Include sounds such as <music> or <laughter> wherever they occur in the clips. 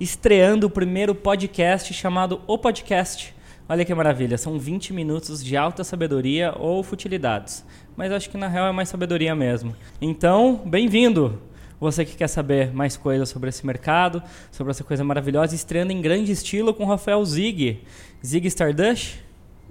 estreando o primeiro podcast chamado O Podcast. Olha que maravilha, são 20 minutos de alta sabedoria ou futilidades. Mas acho que na real é mais sabedoria mesmo. Então, bem-vindo! Você que quer saber mais coisas sobre esse mercado, sobre essa coisa maravilhosa, estreando em grande estilo com o Rafael Zig. Zig Stardust?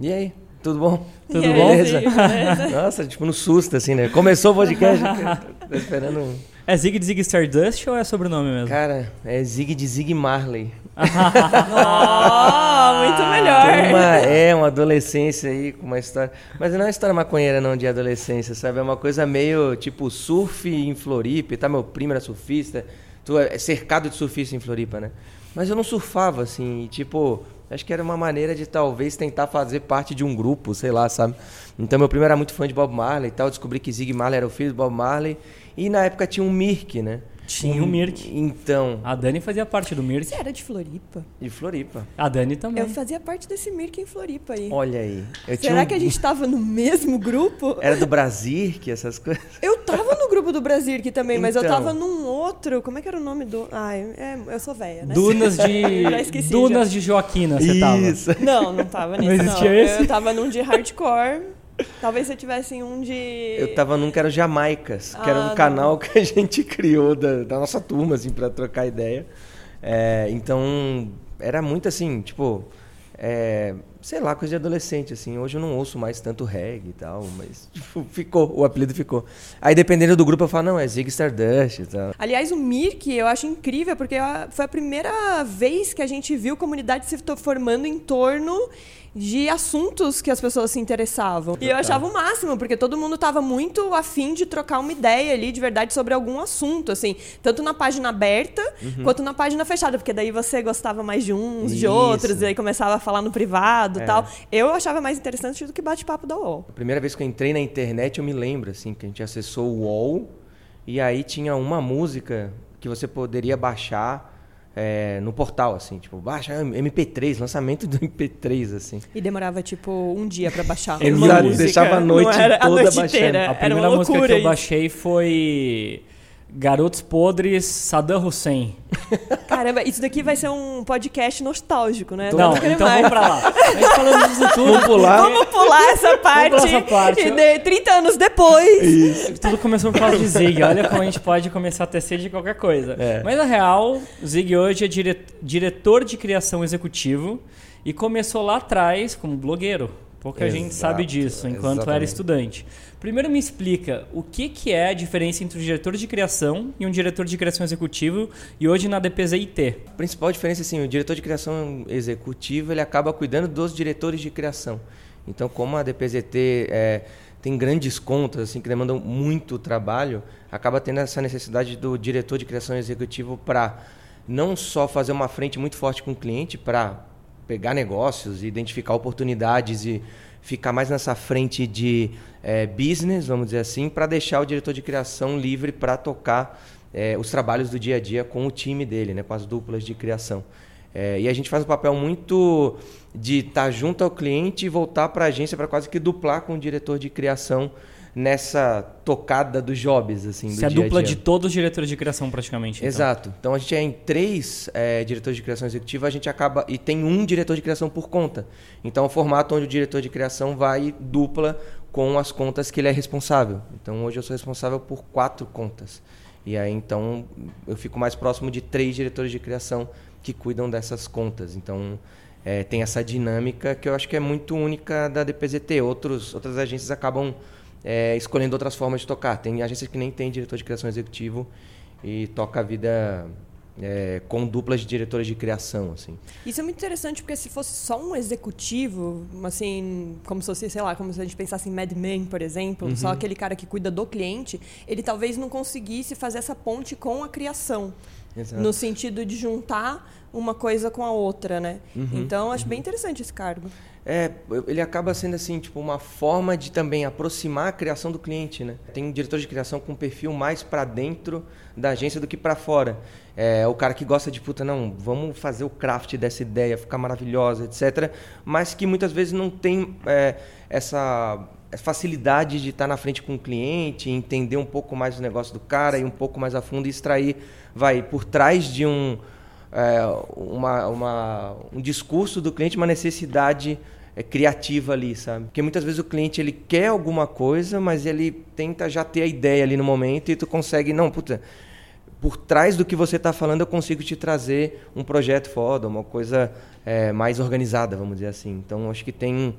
E aí? Tudo bom? Tudo aí, bom? Zig, beleza? Nossa, tipo no susto, assim, né? Começou o podcast. <laughs> Tô esperando. É Zig de Zig Stardust ou é sobrenome mesmo? Cara, é Zig de Zig Marley. Oh, <laughs> muito Tem melhor. uma, é, uma adolescência aí com uma história. Mas não é uma história maconheira, não, de adolescência, sabe? É uma coisa meio tipo surf em Floripa. Tá, meu primo era surfista. Tu é cercado de surfista em Floripa, né? Mas eu não surfava, assim, e, tipo. Acho que era uma maneira de talvez tentar fazer parte de um grupo, sei lá, sabe? Então meu primo era muito fã de Bob Marley e tal. Descobri que Zig Marley era o filho do Bob Marley. E na época tinha um Mirk, né? Tinha o Mirk. Então, A Dani fazia parte do Mirk. Você era de Floripa? de Floripa. A Dani também. Eu fazia parte desse Mirk em Floripa aí. Olha aí. Eu Será tinha um- que a gente tava no mesmo grupo? Era do Brasil, que essas coisas. <laughs> Eu tava no grupo do Brasil aqui também, mas eu Então. tava num outro. Como é que era o nome do. Ai, é, eu sou velha, né? Dunas de. <laughs> Já esqueci, Dunas já. de Joaquina, você tava. Isso. Não, não tava nisso. Não Não, existia esse? Eu tava num de hardcore. Talvez você tivesse um de. Eu tava num que era Jamaicas, que era Ah, um não. canal que a <laughs> gente criou da, da nossa turma, assim, pra trocar ideia. É, então, era muito assim, tipo, é, sei lá, coisa de adolescente, assim. Hoje eu não ouço mais tanto reggae e tal, mas <laughs> tipo, ficou, o apelido ficou. Aí, dependendo do grupo, eu falo, não, é Zig Stardust e tal. Aliás, o Mirk eu acho incrível, porque a- foi a primeira vez que a gente viu comunidade se formando em torno de assuntos que as pessoas se interessavam. E eu achava o máximo, porque todo mundo estava muito afim de trocar uma ideia ali de verdade sobre algum assunto, assim, tanto na página aberta quanto na página fechada, porque daí você gostava mais de uns, de Isso. outros, e aí começava a falar no privado e É. tal. Eu achava mais interessante do que bate-papo da UOL. A primeira vez que eu entrei na internet, eu me lembro, assim, que a gente acessou o UOL e aí tinha uma música que você poderia baixar é, no portal, assim, tipo, baixa MP3, lançamento do MP3, assim. E demorava, tipo, um dia pra baixar. Uma Exato, música. deixava a noite Não era a toda noite baixando. inteira. A primeira música que eu baixei foi Garotos Podres Saddam Hussein. Caramba, isso daqui vai ser um podcast nostálgico, né? Não, querendo então mais. vamos pra lá. A gente falando disso tudo. Vamos pular. Vamos pular essa parte. pular essa parte. E de 30 anos depois. Tudo começou por causa de Zig. Olha como a gente pode começar a tecer de qualquer coisa. É. Mas na real, o Zig hoje é dire- diretor de criação executivo e começou lá atrás como blogueiro. Pouca gente Exato, sabe disso, enquanto era exatamente. estudante. Primeiro me explica o que, que é a diferença entre um diretor de criação e um diretor de criação executivo e hoje na DPZIT. A principal diferença, assim, o diretor de criação executivo, ele acaba cuidando dos diretores de criação. Então, como a DPZT é, tem grandes contas, assim, que demandam muito trabalho, acaba tendo essa necessidade do diretor de criação executivo para não só fazer uma frente muito forte com o cliente, para pegar negócios, identificar oportunidades e ficar mais nessa frente de eh, business, vamos dizer assim, para deixar o diretor de criação livre para tocar eh, os trabalhos do dia a dia com o time dele, né, com as duplas de criação. Eh, e a gente faz um papel muito de estar junto ao cliente e voltar para a agência para quase que duplar com o diretor de criação nessa tocada dos jobs, assim, do é a dia a dupla dia. de todos os diretores de criação praticamente. então. Exato. Então a gente é em três eh, diretores de criação executiva, a gente acaba e tem um diretor de criação por conta. Então é um formato onde o diretor de criação vai dupla com as contas que ele é responsável. Então hoje eu sou responsável por quatro contas. E aí então eu fico mais próximo de três diretores de criação que cuidam dessas contas. Então eh, tem essa dinâmica que eu acho que é muito única da DPZT. Outros, outras agências acabam eh, escolhendo outras formas de tocar. Tem agências que nem tem diretor de criação executivo e toca a vida é, com duplas de diretores de criação, assim. Isso é muito interessante, porque se fosse só um executivo, assim, como se fosse, sei lá, como se a gente pensasse em Mad Men, por exemplo, só aquele cara que cuida do cliente, ele talvez não conseguisse fazer essa ponte com a criação. Exato. No sentido de juntar uma coisa com a outra, né? Então, acho bem interessante esse cargo. É, ele acaba sendo assim, tipo, uma forma de também aproximar a criação do cliente, né? Tem um diretor de criação com um perfil mais para dentro da agência do que para fora. É o cara que gosta de, puta, não, vamos fazer o craft dessa ideia, ficar maravilhosa, etc. Mas que muitas vezes não tem é, essa facilidade de estar na frente com o cliente, entender um pouco mais o negócio do cara, ir um pouco mais a fundo e extrair, vai, por trás de um é, uma, uma, um discurso do cliente, uma necessidade é, criativa ali, sabe? Porque muitas vezes o cliente ele quer alguma coisa, mas ele tenta já ter a ideia ali no momento e tu consegue, não, puta, por trás do que você está falando eu consigo te trazer um projeto foda, uma coisa é, mais organizada, vamos dizer assim. Então acho que tem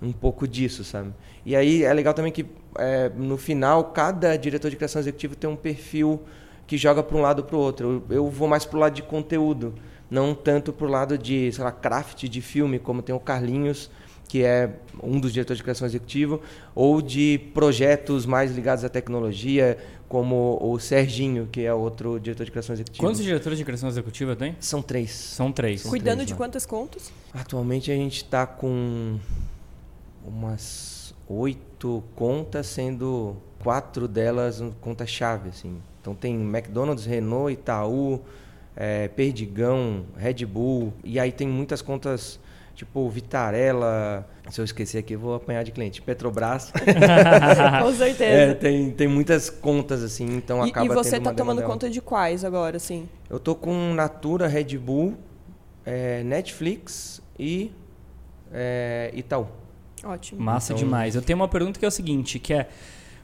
um pouco disso, sabe? E aí é legal também que é, no final cada diretor de criação executiva tem um perfil que joga para um lado para o outro. Eu, eu, vou mais para o lado de conteúdo, não tanto para o lado de, sei lá, craft de filme, como tem o Carlinhos, que é um dos diretores de criação executiva, ou de projetos mais ligados à tecnologia, como o Serginho, que é outro diretor de criação executiva. Quantos diretores de criação executiva tem? São três. São três. São Cuidando três, de né? quantas contas? Atualmente a gente está com umas oito contas, sendo quatro delas conta-chave, assim. Então tem McDonald's, Renault, Itaú, é, Perdigão, Red Bull, e aí tem muitas contas tipo Vitarella, se eu esquecer aqui eu vou apanhar de cliente, Petrobras. <laughs> Com certeza. É, tem, tem muitas contas assim, então e, acaba e você tá uma tomando demanda conta de quais agora, assim? Eu tô com Natura, Red Bull, é, Netflix e é, Itaú. Ótimo. Massa Então- demais. Eu tenho uma pergunta que é o seguinte, que é...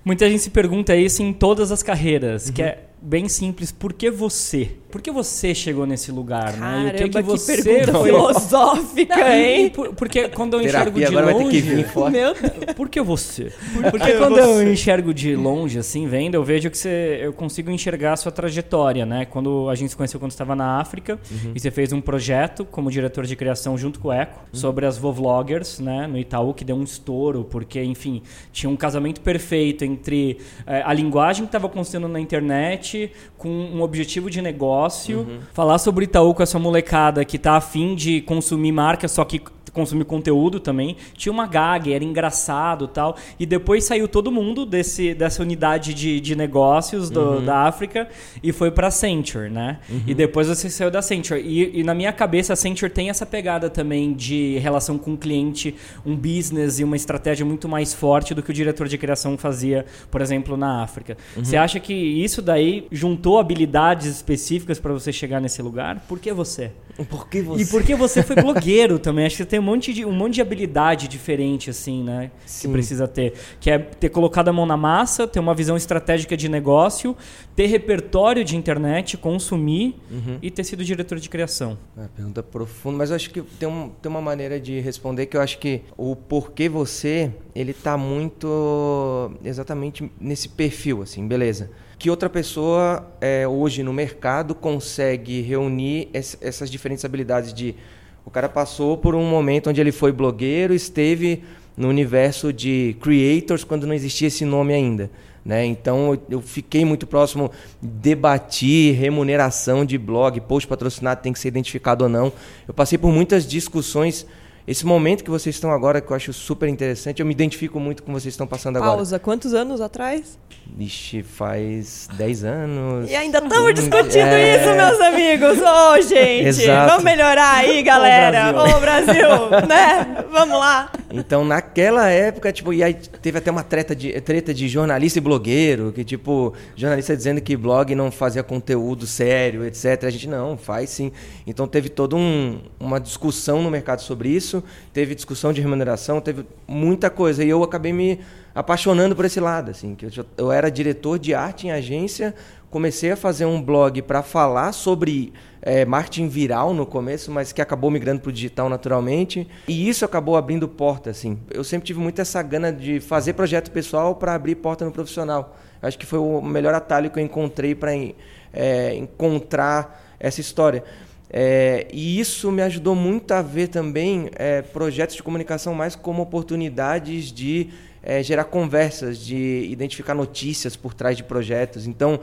Muita gente se pergunta isso em todas as carreiras, que é bem simples. Por que você? Por que você chegou nesse lugar, né? E Caramba, o que, que você pergunta foi... filosófica, Não, hein? por- porque quando eu enxergo Terapia de agora vai ter longe... que vir. <laughs> Por que você? Porque quando eu enxergo de longe, assim, vendo, eu vejo que você, eu consigo enxergar a sua trajetória, né? Quando a gente se conheceu quando estava na África, e você fez um projeto como diretor de criação junto com o Eco, sobre as Vovloggers, né? No Itaú, que deu um estouro, porque, enfim, tinha um casamento perfeito entre eh, a linguagem que estava construindo na internet com um objetivo de negócio, falar sobre Itaú com essa molecada que tá afim de consumir marca, só que consumir conteúdo também. Tinha uma gag, era engraçado tal. E depois saiu todo mundo desse, dessa unidade de, de negócios do- da África e foi pra Accenture, né? E depois você saiu da Accenture. E, e na minha cabeça, a Accenture tem essa pegada também de relação com o cliente, um business e uma estratégia muito mais forte do que o diretor de criação fazia, por exemplo, na África. Você acha que isso daí juntou habilidades específicas para você chegar nesse lugar? Por que você? Por que você? E porque você foi blogueiro também. Acho que você tem monte de, um monte de habilidade diferente, assim, né? Que Sim. precisa ter. Que é ter colocado a mão na massa, ter uma visão estratégica de negócio, ter repertório de internet, consumir e ter sido diretor de criação. É, pergunta profunda, mas eu acho que tem, um, tem uma maneira de responder que eu acho que o porquê você, ele tá muito exatamente nesse perfil, assim, beleza. Que outra pessoa é, hoje no mercado consegue reunir es- essas diferentes habilidades de... O cara passou por um momento onde ele foi blogueiro, esteve no universo de creators quando não existia esse nome ainda. Né? Então eu- fiquei muito próximo, debati remuneração de blog, post patrocinado tem que ser identificado ou não. Eu passei por muitas discussões. Esse momento que vocês estão agora, que eu acho super interessante, eu me identifico muito com o que vocês estão passando agora. Pausa. Quantos anos atrás? Ixi, faz 10 anos. E ainda estamos Hum, discutindo é. isso, meus amigos. Ô, gente. Exato. Vamos melhorar aí, galera. Ô, Brasil. né? Vamos lá. Então, naquela época, tipo, e aí teve até uma treta de, treta de jornalista e blogueiro, que, tipo, jornalista dizendo que blog não fazia conteúdo sério, etc. A gente, não, faz sim. Então, teve toda um, uma discussão no mercado sobre isso, teve discussão de remuneração, teve muita coisa. E eu acabei me apaixonando por esse lado, assim, que eu, eu era diretor de arte em agência, comecei a fazer um blog para falar sobre é, marketing viral no começo, mas que acabou migrando para o digital naturalmente. E isso acabou abrindo porta, assim. Eu sempre tive muito essa gana de fazer projeto pessoal para abrir porta no profissional. Acho que foi o melhor atalho que eu encontrei para encontrar essa história. É, e isso me ajudou muito a ver também é, projetos de comunicação mais como oportunidades de é, gerar conversas, de identificar notícias por trás de projetos. Então,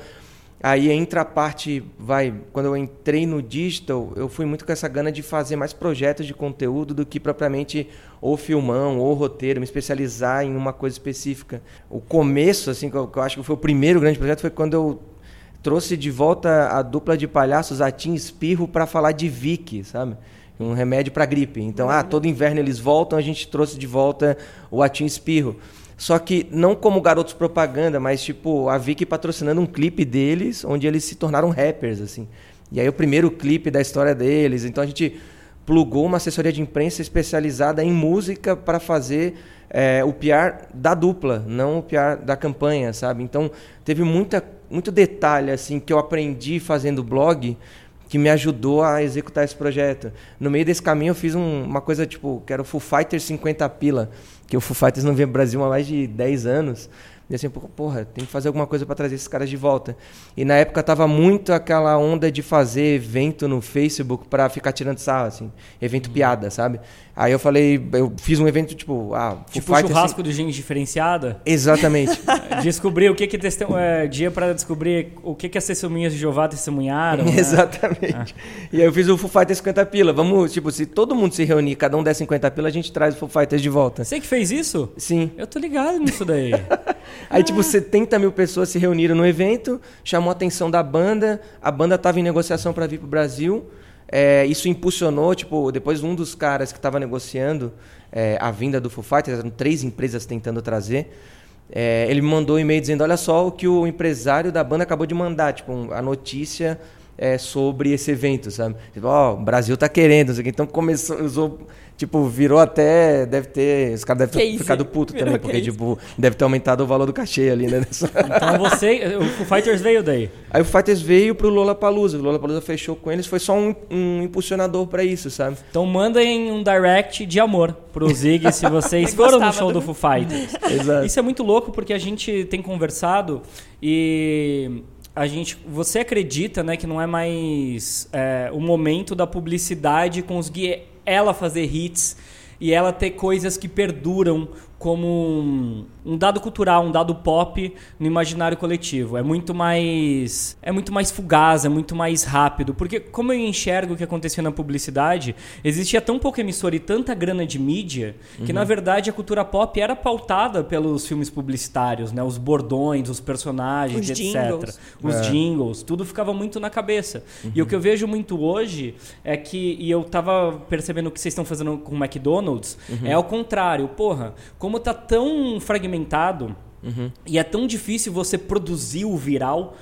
aí entra a parte, vai, quando eu entrei no digital, eu fui muito com essa gana de fazer mais projetos de conteúdo do que propriamente ou filmão ou roteiro, me especializar em uma coisa específica. O começo, assim, que eu, que eu acho que foi o primeiro grande projeto, foi quando eu trouxe de volta a dupla de palhaços Atim Espirro para falar de Vick, sabe? Um remédio para gripe. Então, ah, todo inverno eles voltam, a gente trouxe de volta o Atim Espirro. Só que não como garotos propaganda, mas tipo a Vicky patrocinando um clipe deles, onde eles se tornaram rappers, assim. E aí o primeiro clipe da história deles. Então a gente plugou uma assessoria de imprensa especializada em música para fazer é, o PR da dupla, não o PR da campanha, sabe? Então teve muita, muito detalhe assim que eu aprendi fazendo blog que me ajudou a executar esse projeto. No meio desse caminho eu fiz um, uma coisa tipo, que era o Foo Fighters 50 pila, que o Foo Fighters não vem pro Brasil há mais de 10 anos. E assim, porra, tem que fazer alguma coisa para trazer esses caras de volta. E na época tava muito aquela onda de fazer evento no Facebook para ficar tirando sarro, assim. Evento uhum. piada, sabe? Aí eu falei, eu fiz um evento tipo. Ah, tipo churrasco assim. de gente diferenciada? Exatamente. <laughs> descobrir o que que testem, é, dia para descobrir o que que as testemunhas de Jeová testemunharam. Né? Exatamente. Ah. E aí eu fiz o Foo Fighters 50 pila. Vamos, tipo, se todo mundo se reunir, cada um der 50 pila, a gente traz o Foo Fighters de volta. Você que fez isso? Sim. Eu tô ligado nisso daí. <laughs> aí, ah. tipo, 70 mil pessoas se reuniram no evento, chamou a atenção da banda, a banda tava em negociação para vir pro Brasil. É, isso impulsionou, tipo, depois um dos caras que estava negociando é, a vinda do Foo Fighters, eram três empresas tentando trazer, é, ele me mandou um e-mail dizendo, olha só o que o empresário da banda acabou de mandar, tipo, a notícia é, sobre esse evento, sabe? Tipo, ó, oh, o Brasil tá querendo, então começou, usou Tipo, virou até. Deve ter. Os caras devem ter ficado puto <laughs> também, porque, case. tipo, deve ter aumentado o valor do cachê ali, né? <laughs> Então você. O Fighters veio daí? Aí o Fighters veio pro Lola Palusa. O Lola Palusa fechou com eles, foi só um, um impulsionador para isso, sabe? Então mandem um direct de amor pro Zig se vocês <laughs> foram no show do, do Foo Fighters. Exato. Isso é muito louco porque a gente tem conversado e a gente, você acredita, né, que não é mais é, o momento da publicidade conseguir ela fazer hits e ela ter coisas que perduram como um, um, dado cultural, um dado pop no imaginário coletivo. É muito mais é muito mais fugaz, é muito mais rápido, porque como eu enxergo o que acontecia na publicidade, existia tão pouca emissora e tanta grana de mídia que uhum. na verdade a cultura pop era pautada pelos filmes publicitários, né, os bordões, os personagens, os etc. Jingles. Os é. jingles, tudo ficava muito na cabeça. Uhum. E o que eu vejo muito hoje é que e eu tava percebendo o que vocês estão fazendo com o McDonald's, uhum. é ao contrário. Porra, como tá tão fragmentado uhum. e é tão difícil você produzir o viral,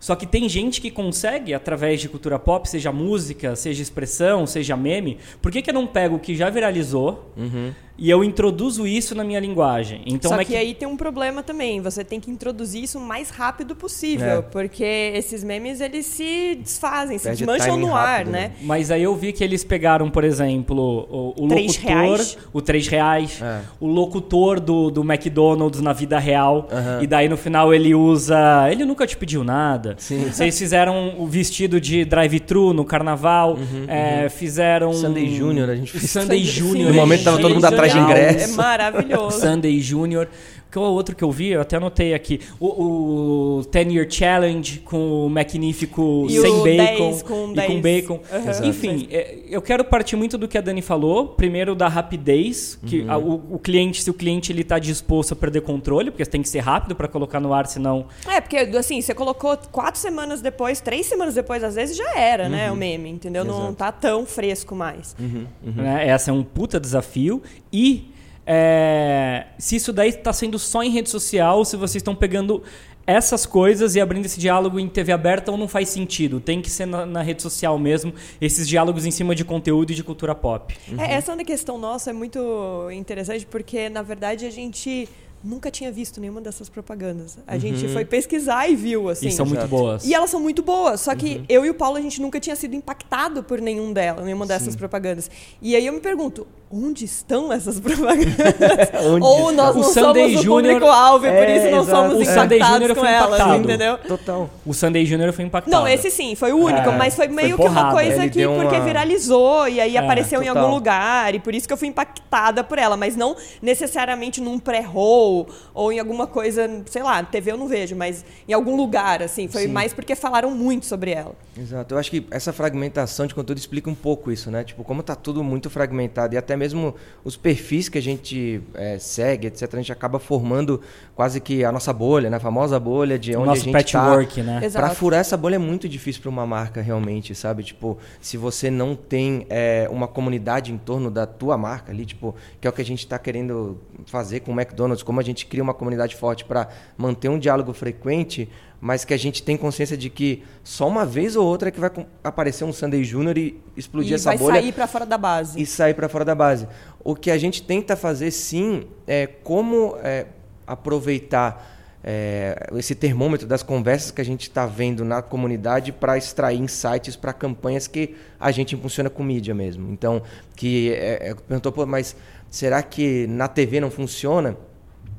só que tem gente que consegue, através de cultura pop, seja música, seja expressão, seja meme. Por que, que eu não pego o que já viralizou uhum e eu introduzo isso na minha linguagem. Então, Só é que, que, aí tem um problema também. Você tem que introduzir isso o mais rápido possível, é. porque esses memes eles se desfazem, Perde se desmancham no ar, rápido, né? né? Mas aí eu vi que eles pegaram, por exemplo, o, o locutor, reais. o 3 reais, é. o locutor do, do McDonald's na vida real, e daí no final ele usa, ele nunca te pediu nada. Sim. Vocês <laughs> fizeram o vestido de drive-thru no carnaval, uhum, é, uhum. fizeram Sunday Junior, a gente <laughs> fez. Sunday Junior. No momento tava todo mundo atrás de ingresso. É maravilhoso. Sunday Junior. Qual é o outro que eu vi? Eu até anotei aqui. O, o Ten Year Challenge com o magnífico e sem o bacon com e 10. com bacon. Uhum. Enfim, é, eu quero partir muito do que a Dani falou. Primeiro da rapidez, que uhum. a, o, o, cliente, se o cliente ele está disposto a perder controle, porque tem que ser rápido para colocar no ar, senão. É, porque assim, você colocou quatro semanas depois, três semanas depois, às vezes já era, né, uhum. né? O meme, entendeu? Exato. Não tá tão fresco mais. Uhum. Uhum. É, essa é um puta desafio. E é, se isso daí está sendo só em rede social, se vocês estão pegando essas coisas e abrindo esse diálogo em TV aberta ou não faz sentido? Tem que ser na, na rede social mesmo, esses diálogos em cima de conteúdo e de cultura pop. Uhum. É, essa questão nossa é muito interessante porque, na verdade, a gente nunca tinha visto nenhuma dessas propagandas. A uhum. gente foi pesquisar e viu, assim. E são muito boas. E elas são muito boas. Só que uhum. eu e o Paulo, a gente nunca tinha sido impactado por nenhum delas, nenhuma dessas Sim. propagandas. E aí eu me pergunto, onde estão essas propagandas? <laughs> Ou nós o não Sunday somos Junior... o público-alvo e é, por isso não exato. somos o impactados com elas, entendeu? Total. O Sunday Junior foi impactado. Não, esse sim, foi o único. É, mas foi meio foi que uma coisa que, porque uma... viralizou e aí é, apareceu total. em algum lugar. E por isso que eu fui impactada por ela. Mas não necessariamente num pré-roll ou em alguma coisa, sei lá, TV eu não vejo, mas em algum lugar, assim. Foi sim. mais porque falaram muito sobre ela. Exato. Eu acho que essa fragmentação de conteúdo explica um pouco isso, né? Tipo, como tá tudo muito fragmentado e até mesmo os perfis que a gente é, segue, etc., a gente acaba formando quase que a nossa bolha, né? A famosa bolha de onde Nosso a gente patchwork, tá. né? Para furar essa bolha é muito difícil para uma marca realmente, sabe? Tipo, se você não tem é, uma comunidade em torno da tua marca ali, tipo, que é o que a gente está querendo fazer com o McDonald's, como como a gente cria uma comunidade forte para manter um diálogo frequente, mas que a gente tem consciência de que só uma vez ou outra é que vai aparecer um Sunday Junior e explodir e essa vai bolha. sair para fora da base. E sair para fora da base. O que a gente tenta fazer, sim, é como é, aproveitar é, esse termômetro das conversas que a gente está vendo na comunidade para extrair insights para campanhas que a gente impulsiona com mídia mesmo. Então, que é, é, perguntou, Pô, mas será que na TV não funciona?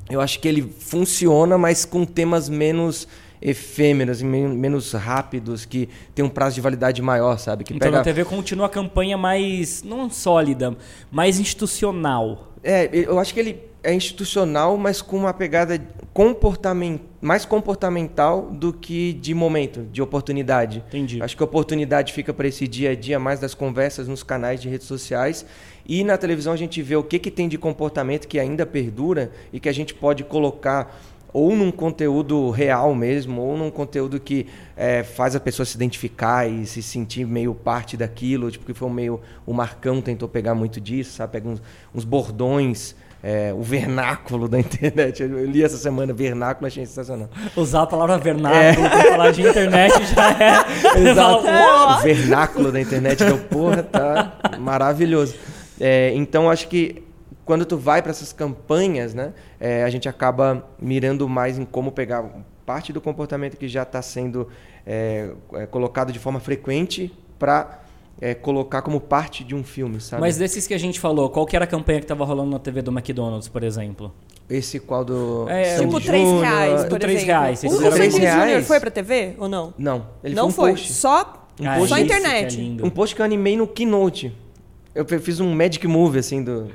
Eu acho que ele funciona, mas com temas menos efêmeros e menos rápidos, que tem um prazo de validade maior, sabe? Que então pega... na TV continua a campanha mais, não sólida, mais institucional. É, eu acho que ele é institucional, mas com uma pegada comportament... mais comportamental do que de momento, de oportunidade. Entendi. Acho que a oportunidade fica para esse dia a dia mais das conversas nos canais de redes sociais. E na televisão a gente vê o que, que tem de comportamento que ainda perdura e que a gente pode colocar ou num conteúdo real mesmo, ou num conteúdo que é, faz a pessoa se identificar e se sentir meio parte daquilo, tipo que foi meio o Marcão tentou pegar muito disso, sabe, pega uns, uns bordões, é, o vernáculo da <laughs> internet. Eu li essa semana vernáculo, achei sensacional. Usar a palavra vernáculo é. para falar de internet <laughs> já é. Exato. <laughs> o vernáculo da internet deu porra, tá maravilhoso. É, então acho que quando tu vai para essas campanhas, né, é, a gente acaba mirando mais em como pegar parte do comportamento que já está sendo é, é, colocado de forma frequente para é, colocar como parte de um filme, sabe? Mas desses que a gente falou, qual que era a campanha que estava rolando na TV do McDonald's, por exemplo? Esse qual do. É, tipo 3 reais, por do 3 reais. O, o Sandy Júnior foi pra TV ou não? Não. Ele não foi. Um foi. Só, um ah, só internet. É um post que eu animei no Keynote. Eu fiz um Magic Move, assim, do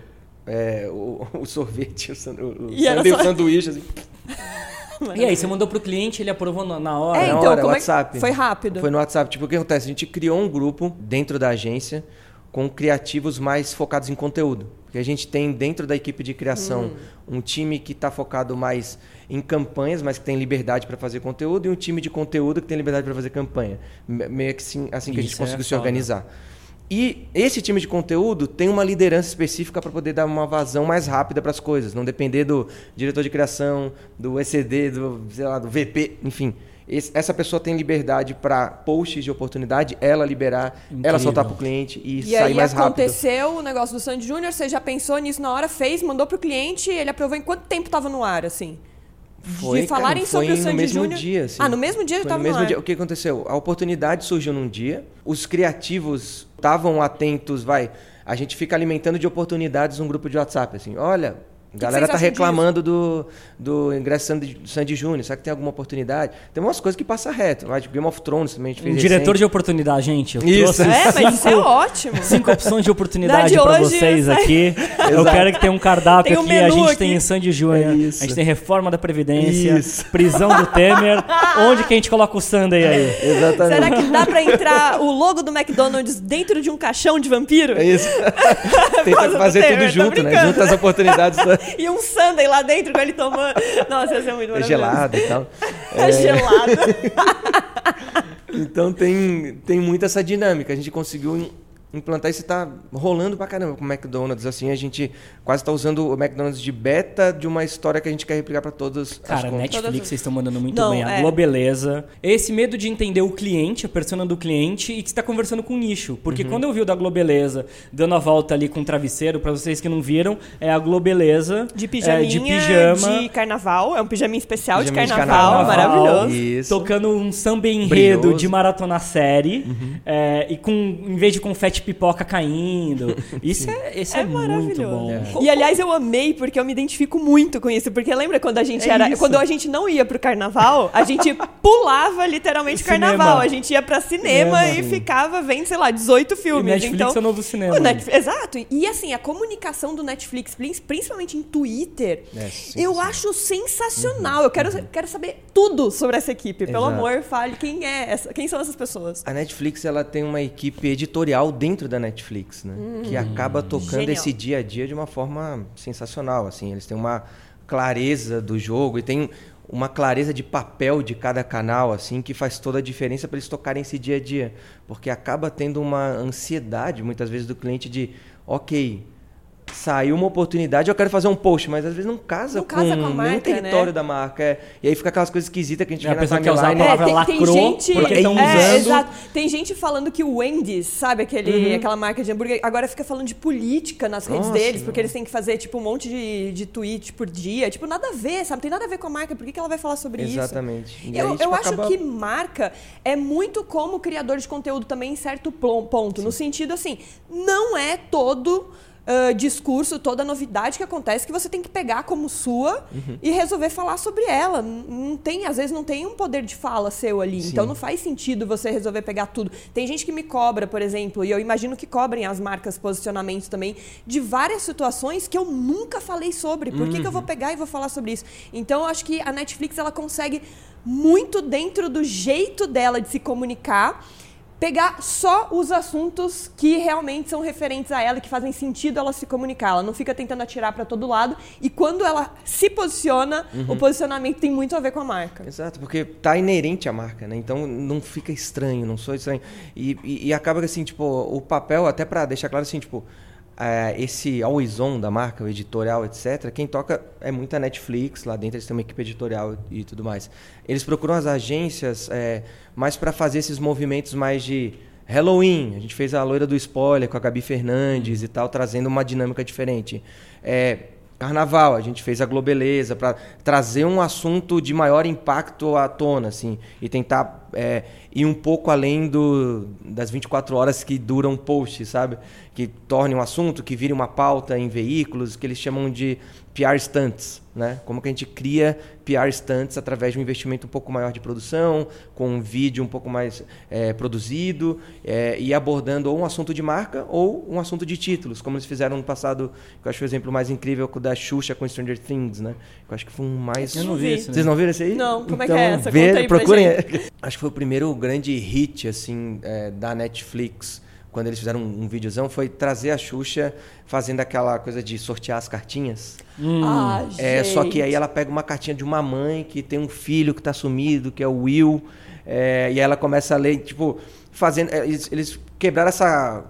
é, o, <laughs> o, sorvete, o, o, e só... o sanduíche. Assim. <laughs> E aí, você mandou pro cliente, ele aprovou na hora? É, então, na hora, como WhatsApp. É foi rápido. Foi no WhatsApp. Tipo, o que acontece? A gente criou um grupo dentro da agência com criativos mais focados em conteúdo. Porque a gente tem dentro da equipe de criação hum. um time que está focado mais em campanhas, mas que tem liberdade para fazer conteúdo, e um time de conteúdo que tem liberdade para fazer campanha. Meio que assim, assim que a gente é conseguiu se organizar. E esse time de conteúdo tem uma liderança específica para poder dar uma vazão mais rápida para as coisas, não depender do diretor de criação, do ECD, do, sei lá, do VP, enfim. Esse, essa pessoa tem liberdade para posts de oportunidade, ela liberar, Incrível. ela soltar para o cliente e, e sair mais rápido. E aconteceu o negócio do Sandy Júnior, você já pensou nisso na hora, fez, mandou para o cliente, ele aprovou em quanto tempo estava no ar, assim? Foi, de falarem cara, sobre o Sandy no mesmo Júnior. dia. Assim. Ah, no mesmo dia já estava no, mesmo ar. Dia. O que aconteceu? A oportunidade surgiu num dia, os criativos estavam atentos, vai. A gente fica alimentando de oportunidades um grupo de WhatsApp, assim. Olha, a galera tá reclamando do, do ingresso Sandy, Sandy Júnior. Será que tem alguma oportunidade? Tem umas coisas que passa reto. Tipo Game of Thrones também a gente fez. Um diretor de oportunidade, gente. isso. É, mas isso é ótimo. Cinco opções de oportunidade para vocês aqui. <laughs> eu quero que tenha um cardápio tem um aqui. A gente aqui. tem Sandy Júnior. É a gente tem reforma da Previdência. Isso. <laughs> Prisão do Temer. Onde que a gente coloca o Sunday aí? Exatamente. Será que dá para entrar o logo do McDonald's dentro de um caixão de vampiro? É isso. <laughs> Tenta fazer tudo junto, né? Junto as oportunidades. <laughs> e um sundae lá dentro com ele tomando. Nossa, ia ser muito maravilhoso. É gelado e tal. É, <laughs> é gelado. <laughs> então tem, tem muito essa dinâmica. A gente conseguiu implantar isso está rolando pra caramba com o McDonald's. Assim, a gente quase está usando o McDonald's de beta de uma história que a gente quer replicar para todos. Cara, Netflix todas... vocês estão mandando muito Não, bem. A é. Globeleza. Esse medo de entender o cliente, a persona do cliente e que está conversando com o nicho. Porque uhum. quando eu vi o da Globeleza dando a volta ali com o travesseiro, para vocês que não viram, é a Globeleza. De pijaminha, é, de pijama. De carnaval. É um pijaminha especial de carnaval, de carnaval, maravilhoso. Isso. Tocando um samba enredo Brilhoso. de maratona série. Uhum. É, e com, em vez de confete pipoca caindo. <laughs> Isso é, isso é, é muito bom. É. E aliás, eu amei porque eu me identifico muito com isso. Porque lembra quando a gente é era. Isso. Quando a gente não ia pro carnaval, a gente <laughs> pulava literalmente o carnaval. A gente ia pra cinema, cinema. e ficava vendo, sei lá, 18 filmes. E Netflix então, é o novo cinema. O Netflix, exato. E assim, a comunicação do Netflix, principalmente em Twitter, é, sim, eu sim. acho sensacional. Uhum. Eu quero, uhum. quero saber tudo sobre essa equipe. Exato. Pelo amor, fale quem é essa, quem são essas pessoas. A Netflix ela tem uma equipe editorial dentro dentro da Netflix, né? Hum, que acaba tocando genial. esse dia a dia de uma forma sensacional, assim. Eles têm uma clareza do jogo e tem uma clareza de papel de cada canal, assim, que faz toda a diferença para eles tocarem esse dia a dia, porque acaba tendo uma ansiedade muitas vezes do cliente de, ok, saiu uma oportunidade, eu quero fazer um post, mas às vezes não casa, Não com, casa com nenhum marca, território né? da marca. é. E aí fica aquelas coisas esquisitas que a gente É, vê pessoa quer usar a palavra É, tem, tem lacrou, gente, porque estão é, usando. exato. Tem gente falando que o Wendy's, sabe, aquele, Uhum. aquela marca de hambúrguer, agora fica falando de política nas redes Nossa, deles, porque não. eles têm que fazer tipo um monte de, de tweet por dia, tipo nada a ver, sabe? Tem nada a ver com a marca. Por que, que ela vai falar sobre isso? Exatamente. Eu, aí, tipo, eu acho acaba- que marca é muito como criador de conteúdo também em certo ponto. No sentido assim, não é todo ah, discurso, toda novidade que acontece que você tem que pegar como sua Uhum. e resolver falar sobre ela. Não tem, às vezes não tem um poder de fala seu ali. Sim. Então não faz sentido você resolver pegar tudo. Tem gente que me cobra, por exemplo, e eu imagino que cobrem as marcas posicionamentos também, de várias situações que eu nunca falei sobre. Por que, que eu vou Uhum. pegar e vou falar sobre isso? Então eu acho que a Netflix ela consegue muito dentro do jeito dela de se comunicar. Pegar só os assuntos que realmente são referentes a ela, que fazem sentido ela se comunicar. Ela não fica tentando atirar para todo lado. E quando ela se posiciona, Uhum. o posicionamento tem muito a ver com a marca. Exato, porque tá inerente à marca, né? Então não fica estranho, não sou estranho. E, e, e acaba que assim, tipo, o papel, até pra deixar claro assim, tipo, é, esse always on da marca, o editorial, etc., quem toca é muita Netflix, lá dentro eles têm uma equipe editorial e tudo mais. Eles procuram as agências é, mais para fazer esses movimentos mais de Halloween. A gente fez a loira do spoiler com a Gabi Fernandes e tal, trazendo uma dinâmica diferente. É, Carnaval, a gente fez a Globeleza para trazer um assunto de maior impacto à tona, assim, e tentar é, ir um pouco além do, das 24 horas que duram um post, sabe? Que torne um assunto, que vire uma pauta em veículos, que eles chamam de PR stunts, né? Como que a gente cria PR stunts através de um investimento um pouco maior de produção, com um vídeo um pouco mais é, produzido, é, e abordando ou um assunto de marca ou um assunto de títulos, como eles fizeram no passado, que eu acho o exemplo mais incrível com o da Xuxa com Stranger Things, né? Eu acho que foi um mais... Eu não vi esse, né? Vocês não viram esse aí? Não, como é que Então, é essa? vê- Conta aí pra procurem. gente. <laughs> Acho que foi o primeiro grande hit, assim, é, da Netflix, quando eles fizeram um, um videozão, foi trazer a Xuxa fazendo aquela coisa de sortear as cartinhas. Ah, É, só que aí ela pega uma cartinha de uma mãe que tem um filho que tá sumido, que é o Will, é, e aí ela começa a ler, tipo, fazendo. é, Eles, eles quebraram essa,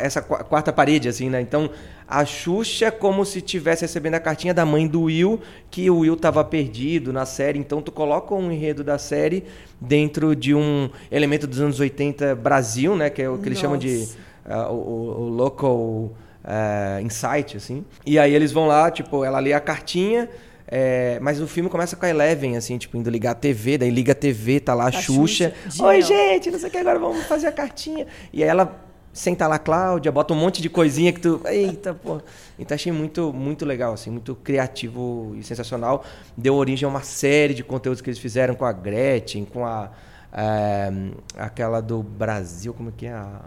essa qua- quarta parede, assim, né? Então, a Xuxa é como se tivesse recebendo a cartinha da mãe do Will, que o Will tava perdido na série. Então, tu coloca um enredo da série dentro de um elemento dos anos 80 Brasil, né? Que é o que eles chamam de ah, o, o- local ah, insight, assim. E aí eles vão lá, tipo, ela lê a cartinha, é, mas o filme começa com a Eleven, assim, tipo, indo ligar a TV, daí liga a TV, tá lá a Tá Xuxa. Xuxa, Oi, gente, não sei o que, agora vamos fazer a cartinha. E aí ela senta lá Cláudia, bota um monte de coisinha que tu... Eita, pô. Então achei muito, muito legal, assim, muito criativo e sensacional. Deu origem a uma série de conteúdos que eles fizeram com a Gretchen, com a... eh, aquela do Brasil, como que é a...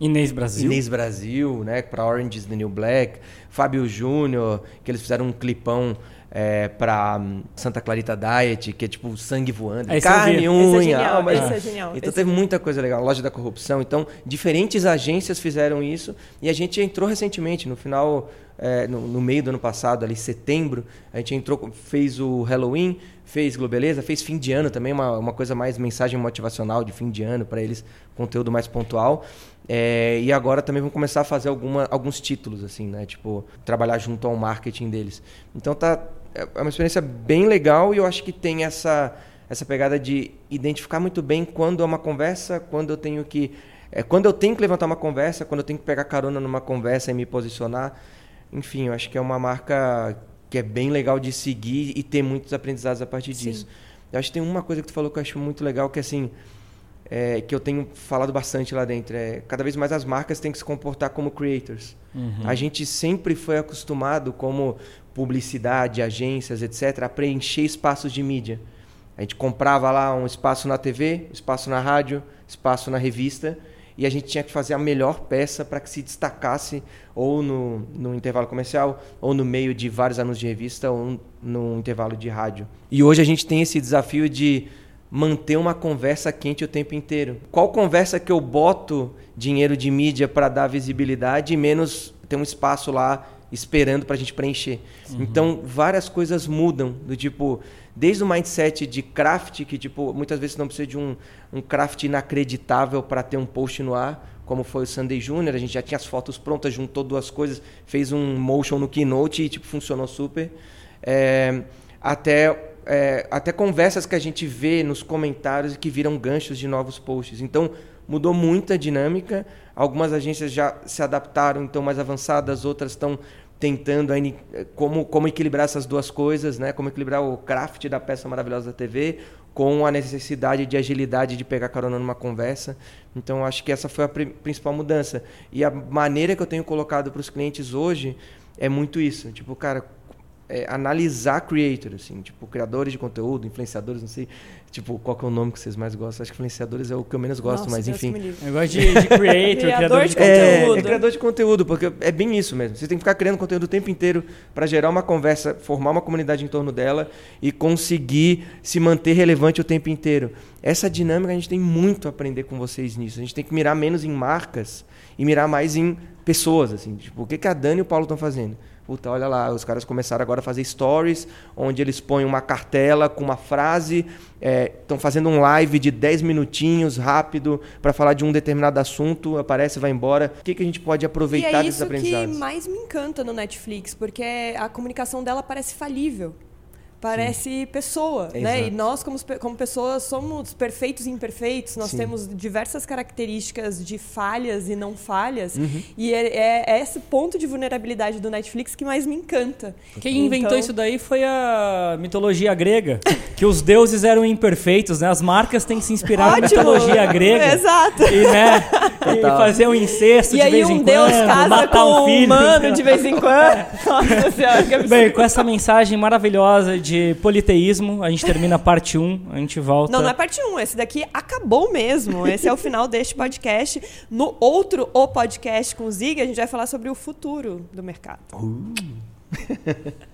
Inês Brasil. Inês Brasil, né? Pra Orange is the New Black. Fábio Júnior, que eles fizeram um clipão é, pra hum, Santa Clarita Diet, que é tipo sangue voando. Ah, esse eu vi. carne, Esse é unha, genial, alma. esse é genial, Então esse teve muita coisa legal. Loja da Corrupção. Então, diferentes agências fizeram isso. E a gente entrou recentemente, no final... é, no, no meio do ano passado, ali setembro, a gente entrou, fez o Halloween, fez Globeleza, fez fim de ano também, uma, uma coisa mais mensagem motivacional de fim de ano para eles, conteúdo mais pontual. É, e agora também vamos começar a fazer alguma, alguns títulos, assim, né? Tipo, trabalhar junto ao marketing deles. Então tá. É uma experiência bem legal e eu acho que tem essa, essa pegada de identificar muito bem quando é uma conversa, quando eu tenho que. É, quando eu tenho que levantar uma conversa, quando eu tenho que pegar carona numa conversa e me posicionar. Enfim, eu acho que é uma marca que é bem legal de seguir e ter muitos aprendizados a partir Sim. disso. Eu acho que tem uma coisa que tu falou que eu acho muito legal, que assim, é, que eu tenho falado bastante lá dentro, é cada vez mais as marcas têm que se comportar como creators. A gente sempre foi acostumado como publicidade, agências, etc, a preencher espaços de mídia. A gente comprava lá um espaço na TV, espaço na rádio, espaço na revista, e a gente tinha que fazer a melhor peça para que se destacasse ou no, no intervalo comercial, ou no meio de vários anúncios de revista, ou no intervalo de rádio. E hoje a gente tem esse desafio de manter uma conversa quente o tempo inteiro. Qual conversa que eu boto dinheiro de mídia para dar visibilidade e menos ter um espaço lá esperando para a gente preencher? Então, várias coisas mudam, do tipo, desde o mindset de craft, que tipo, muitas vezes não precisa de um, um craft inacreditável para ter um post no ar, como foi o Sunday Junior, a gente já tinha as fotos prontas, juntou duas coisas, fez um motion no Keynote e tipo, funcionou super. É, até, é, até conversas que a gente vê nos comentários e que viram ganchos de novos posts. Então, mudou muito a dinâmica. Algumas agências já se adaptaram, então mais avançadas, outras estão tentando aí, como, como equilibrar essas duas coisas, né? Como equilibrar o craft da peça maravilhosa da TV com a necessidade de agilidade de pegar carona numa conversa. Então, acho que essa foi a principal mudança. E a maneira que eu tenho colocado para os clientes hoje é muito isso. Tipo, cara, é, analisar creators, assim, tipo, criadores de conteúdo, influenciadores, não sei, tipo, qual que é o nome que vocês mais gostam? Acho que influenciadores é o que eu menos gosto, Nossa, mas Deus enfim. Eu gosto de, de creator, <laughs> criador de, de É, conteúdo. é criador de conteúdo, porque é bem isso mesmo. Você tem que ficar criando conteúdo o tempo inteiro para gerar uma conversa, formar uma comunidade em torno dela e conseguir se manter relevante o tempo inteiro. Essa dinâmica a gente tem muito a aprender com vocês nisso. A gente tem que mirar menos em marcas e mirar mais em pessoas, assim. Tipo, o que, que a Dani e o Paulo estão fazendo? Puta, olha lá, os caras começaram agora a fazer stories, onde eles põem uma cartela com uma frase, estão é, fazendo um live de 10 minutinhos, rápido, para falar de um determinado assunto, aparece, vai embora. O que, que a gente pode aproveitar e é desses isso aprendizados? que mais me encanta no Netflix, porque a comunicação dela parece falível. Parece Sim. pessoa, Exato. né? E nós, como, como pessoas, somos perfeitos e imperfeitos. Nós Sim. temos diversas características de falhas e não falhas. Uhum. E é, é, esse ponto de vulnerabilidade do Netflix que mais me encanta. Quem inventou Então- isso daí foi a mitologia grega, que os deuses eram imperfeitos, né? As marcas têm que se inspirar na mitologia grega. Exato. E, né, <laughs> e fazer um incesto E de aí vez em um quando, deus casa matar com um um filho. humano de vez em quando. <laughs> Nossa senhora, que absurdo. Bem, com essa mensagem maravilhosa de politeísmo, a gente termina a parte 1, a gente volta. Não, não é parte 1. Esse daqui acabou mesmo. Esse é o final deste podcast. No outro O Podcast com o Zig, a gente vai falar sobre o futuro do mercado. Uh. <laughs>